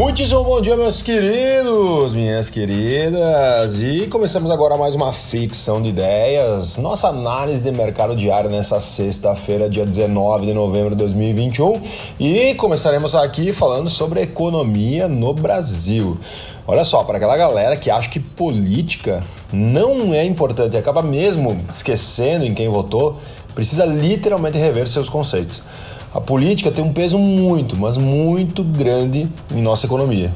Muitíssimo bom dia, meus queridos, minhas queridas. E começamos agora mais uma ficção de ideias. Nossa análise de mercado diário nessa sexta-feira, dia 19 de novembro de 2021. E começaremos aqui falando sobre economia no Brasil. Olha só, para aquela galera que acha que política não é importante e acaba mesmo esquecendo em quem votou, precisa literalmente rever seus conceitos. A política tem um peso muito, mas muito grande em nossa economia.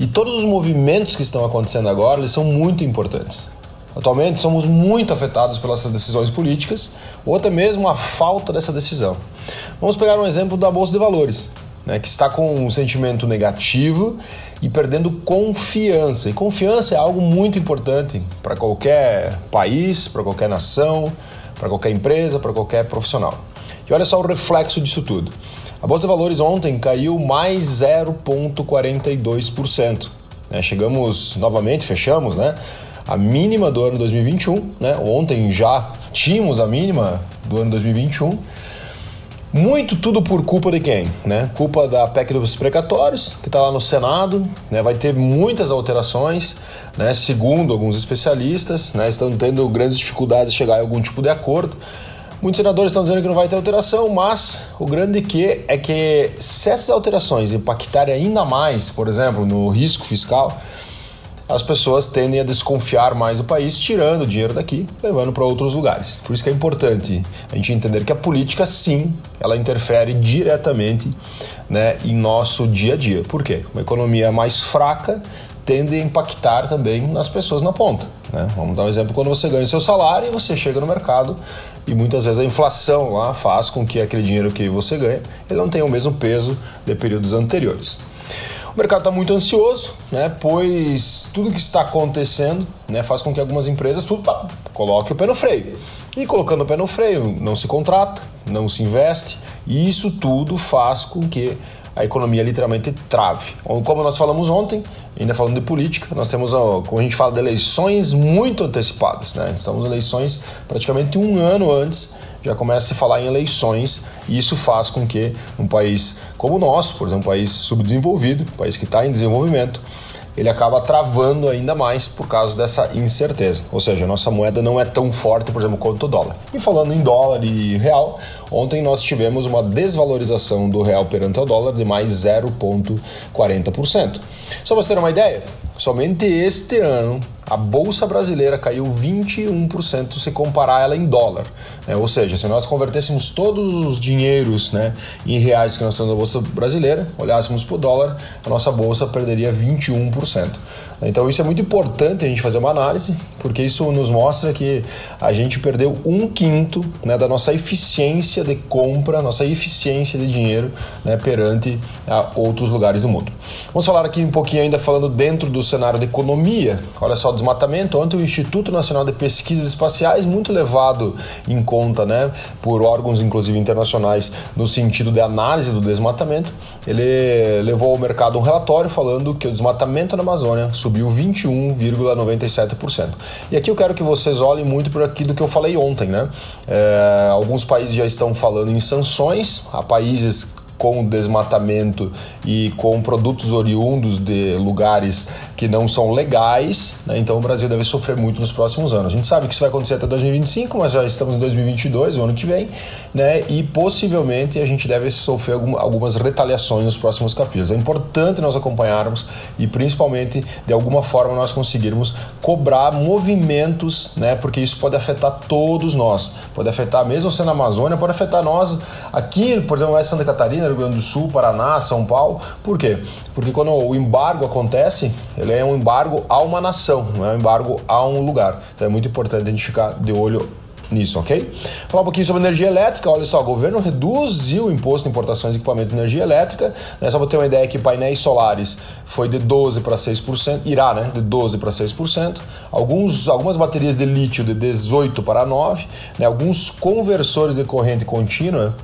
E todos os movimentos que estão acontecendo agora, eles são muito importantes. Atualmente somos muito afetados pelas decisões políticas ou até mesmo a falta dessa decisão. Vamos pegar um exemplo da Bolsa de Valores, né, que está com um sentimento negativo e perdendo confiança. E confiança é algo muito importante para qualquer país, para qualquer nação, para qualquer empresa, para qualquer profissional. E olha só o reflexo disso tudo. A Bolsa de Valores ontem caiu mais 0,42%. Né? Chegamos novamente, fechamos, né? A mínima do ano 2021, né? Ontem já tínhamos a mínima do ano 2021. Muito tudo por culpa de quem? Né? Culpa da PEC dos precatórios, que está lá no Senado, né? vai ter muitas alterações, né? segundo alguns especialistas, né? estão tendo grandes dificuldades de chegar a algum tipo de acordo. Muitos senadores estão dizendo que não vai ter alteração, mas o grande que é que se essas alterações impactarem ainda mais, por exemplo, no risco fiscal, as pessoas tendem a desconfiar mais do país, tirando o dinheiro daqui, levando para outros lugares. Por isso que é importante a gente entender que a política, sim, ela interfere diretamente né, em nosso dia a dia. Por quê? Uma economia mais fraca tende a impactar também nas pessoas na ponta. Né? Vamos dar um exemplo: quando você ganha seu salário, você chega no mercado e muitas vezes a inflação lá faz com que aquele dinheiro que você ganha ele não tenha o mesmo peso de períodos anteriores. O mercado está muito ansioso, né, pois tudo que está acontecendo né, faz com que algumas empresas tudo pá, coloquem o pé no freio. E colocando o pé no freio, não se contrata, não se investe, e isso tudo faz com que a economia literalmente trave. Como nós falamos ontem, ainda falando de política, nós temos, como a gente fala, de eleições muito antecipadas. Né? Estamos em eleições praticamente um ano antes, já começa a se falar em eleições, e isso faz com que um país como o nosso, por exemplo, um país subdesenvolvido, um país que está em desenvolvimento, ele acaba travando ainda mais por causa dessa incerteza. Ou seja, a nossa moeda não é tão forte, por exemplo, quanto o dólar. E falando em dólar e real, ontem nós tivemos uma desvalorização do real perante o dólar de mais 0,40%. Só para você ter uma ideia, somente este ano a bolsa brasileira caiu 21% se comparar ela em dólar. Né? Ou seja, se nós convertêssemos todos os dinheiros né, em reais que nós temos na bolsa brasileira, olhássemos para o dólar, a nossa bolsa perderia 21%. Então isso é muito importante a gente fazer uma análise, porque isso nos mostra que a gente perdeu um quinto né, da nossa eficiência de compra, nossa eficiência de dinheiro né, perante a outros lugares do mundo. Vamos falar aqui um pouquinho ainda falando dentro do cenário da economia. Olha só, desmatamento. Ontem o Instituto Nacional de Pesquisas Espaciais, muito levado em conta né, por órgãos, inclusive internacionais, no sentido de análise do desmatamento, ele levou ao mercado um relatório falando que o desmatamento na Amazônia subiu 21,97%. E aqui eu quero que vocês olhem muito por aquilo que eu falei ontem. Né? É, alguns países já estão falando em sanções a países com desmatamento e com produtos oriundos de lugares que não são legais, né? então o Brasil deve sofrer muito nos próximos anos. A gente sabe que isso vai acontecer até 2025, mas já estamos em 2022, o ano que vem, né? e possivelmente a gente deve sofrer algumas retaliações nos próximos capítulos. É importante nós acompanharmos e principalmente de alguma forma nós conseguirmos cobrar movimentos, né? porque isso pode afetar todos nós, pode afetar mesmo sendo a Amazônia, pode afetar nós aqui, por exemplo, em Santa Catarina, Rio Grande do Sul, Paraná, São Paulo. Por quê? Porque quando o embargo acontece, ele é um embargo a uma nação, não é um embargo a um lugar. Então é muito importante a gente ficar de olho nisso, ok? Falar um pouquinho sobre energia elétrica. Olha só, o governo reduziu o imposto de importações de equipamento de energia elétrica. Né? Só para ter uma ideia que painéis solares foi de 12 para 6%, irá, né? De 12 para 6%. Alguns, algumas baterias de lítio de 18 para 9, né? Alguns conversores de corrente contínua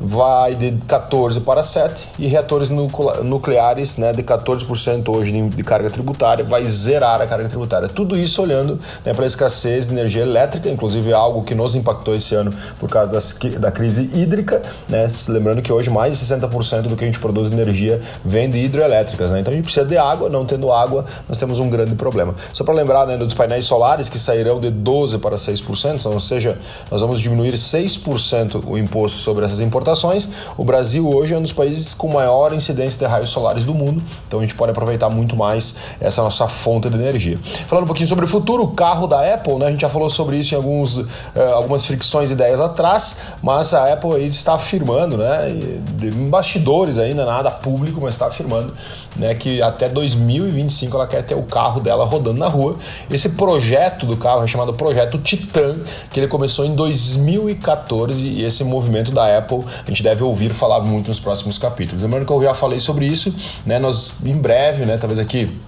vai de 14 para 7 e reatores nucleares, né, de 14% hoje de carga tributária, vai zerar a carga tributária. Tudo isso olhando né, para a escassez de energia elétrica, inclusive algo que nos impactou esse ano por causa das, da crise hídrica, né? Lembrando que hoje mais de 60% do que a gente produz energia vem de hidroelétricas, né? Então a gente precisa de água, não tendo água, nós temos um grande problema. Só para lembrar, né, dos painéis solares que sairão de 12 para 6%, então, ou seja, nós vamos diminuir 6% o imposto sobre essas importações. O Brasil hoje é um dos países com maior incidência de raios solares do mundo, então a gente pode aproveitar muito mais essa nossa fonte de energia. Falando um pouquinho sobre o futuro, o carro da Apple, né? A gente já falou sobre isso em alguns, uh, algumas fricções ideias atrás, mas a Apple está afirmando, né? Em bastidores ainda, nada público, mas está afirmando né, que até 2025 ela quer ter o carro dela rodando na rua. Esse projeto do carro é chamado Projeto Titan, que ele começou em 2014 e esse movimento da Apple a gente deve ouvir falar muito nos próximos capítulos. Lembrando que eu já falei sobre isso, né, nós em breve, né, talvez aqui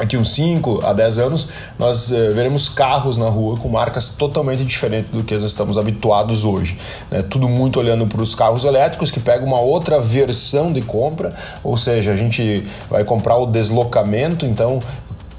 Aqui uns 5 a 10 anos, nós uh, veremos carros na rua com marcas totalmente diferentes do que nós estamos habituados hoje. Né? Tudo muito olhando para os carros elétricos, que pega uma outra versão de compra, ou seja, a gente vai comprar o deslocamento, então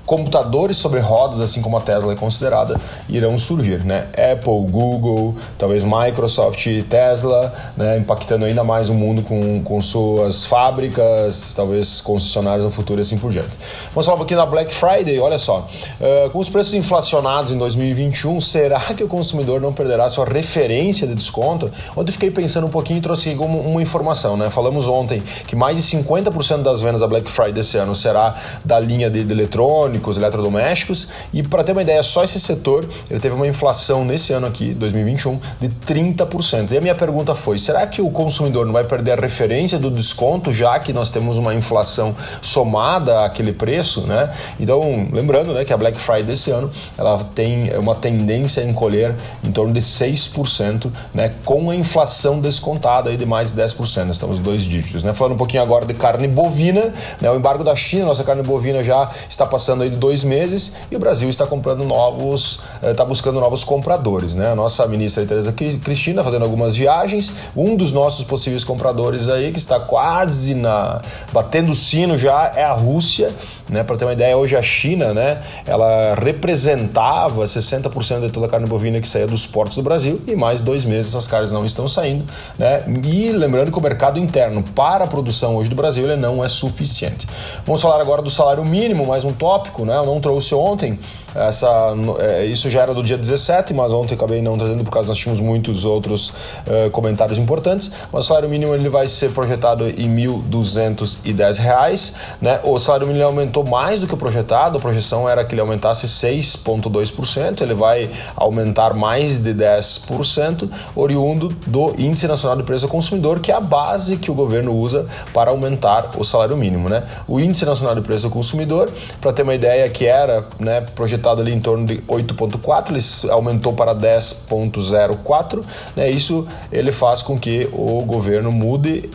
computadores sobre rodas, assim como a Tesla é considerada, irão surgir, né? Apple, Google, talvez Microsoft, Tesla, né? impactando ainda mais o mundo com, com suas fábricas, talvez concessionários no futuro e assim por diante. Vamos falar um pouquinho da Black Friday, olha só. Uh, com os preços inflacionados em 2021, será que o consumidor não perderá sua referência de desconto? Ontem fiquei pensando um pouquinho e trouxe uma, uma informação, né? Falamos ontem que mais de 50% das vendas da Black Friday desse ano será da linha de, de eletrônicos, eletrônicos, eletrodomésticos. E para ter uma ideia, só esse setor ele teve uma inflação nesse ano aqui, 2021, de 30%. E a minha pergunta foi: será que o consumidor não vai perder a referência do desconto, já que nós temos uma inflação somada àquele preço, né? Então, lembrando, né, que a Black Friday desse ano ela tem uma tendência a encolher em torno de 6%, né, com a inflação descontada aí de mais de 10%. Nós estamos dois dígitos, né? Falando um pouquinho agora de carne bovina, né, o embargo da China, nossa carne bovina já está passando aí de dois meses e o Brasil está comprando novos, está eh, buscando novos compradores. Né? A nossa ministra Tereza Cristina fazendo algumas viagens, um dos nossos possíveis compradores aí que está quase na batendo o sino já é a Rússia, né? Para ter uma ideia, hoje a China, né, ela representava 60% de toda a carne bovina que saía dos portos do Brasil e mais dois meses essas carnes não estão saindo, né? E lembrando que o mercado interno para a produção hoje do Brasil ele não é suficiente. Vamos falar agora do salário mínimo, mais um tópico né? Eu não trouxe ontem, essa, é, isso já era do dia 17, mas ontem acabei não trazendo por causa nós tínhamos muitos outros uh, comentários importantes. Mas o salário mínimo ele vai ser projetado em R$ 1.210, né? O salário mínimo aumentou mais do que o projetado, a projeção era que ele aumentasse 6,2%, ele vai aumentar mais de 10%, oriundo do Índice Nacional de Preço ao Consumidor, que é a base que o governo usa para aumentar o salário mínimo, né? O Índice Nacional de Preço ao Consumidor, para ter uma ideia, ideia que era né, projetado ali em torno de 8,4, ele aumentou para 10,04. Né, isso ele faz com que o governo mude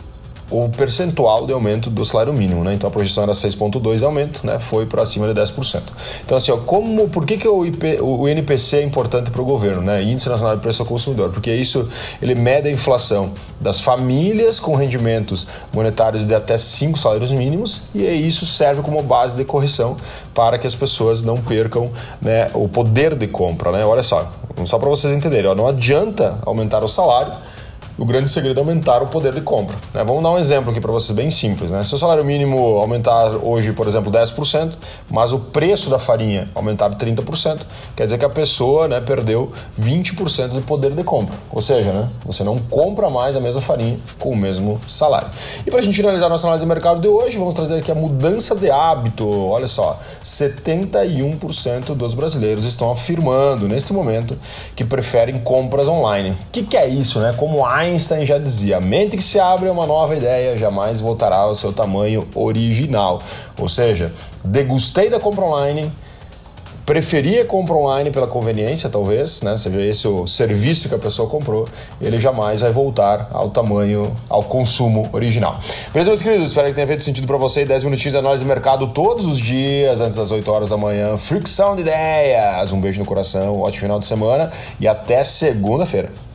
o percentual de aumento do salário mínimo, né? Então a projeção era 6,2 de aumento, né? Foi para cima de 10%. Então assim, ó, como, por que, que o, IP, o NPC é importante para o governo, né? Índice Nacional de Preço ao Consumidor, porque isso ele mede a inflação das famílias com rendimentos monetários de até 5 salários mínimos e isso serve como base de correção para que as pessoas não percam né, o poder de compra, né? Olha só, só para vocês entenderem, ó, não adianta aumentar o salário o grande segredo é aumentar o poder de compra. Né? Vamos dar um exemplo aqui para vocês, bem simples. Né? Se o salário mínimo aumentar hoje, por exemplo, 10%, mas o preço da farinha aumentar 30%, quer dizer que a pessoa né, perdeu 20% do poder de compra. Ou seja, né, você não compra mais a mesma farinha com o mesmo salário. E para a gente finalizar nossa análise de mercado de hoje, vamos trazer aqui a mudança de hábito. Olha só, 71% dos brasileiros estão afirmando neste momento que preferem compras online. O que, que é isso? Né? Como Einstein Einstein já dizia: a mente que se abre a uma nova ideia jamais voltará ao seu tamanho original. Ou seja, degustei da compra online, preferia compra online pela conveniência, talvez, né? Seja esse o serviço que a pessoa comprou, ele jamais vai voltar ao tamanho, ao consumo original. Beleza, meus queridos? Espero que tenha feito sentido para você. 10 minutinhos de análise de mercado todos os dias, antes das 8 horas da manhã. Fricção de ideias. Um beijo no coração, um ótimo final de semana e até segunda-feira.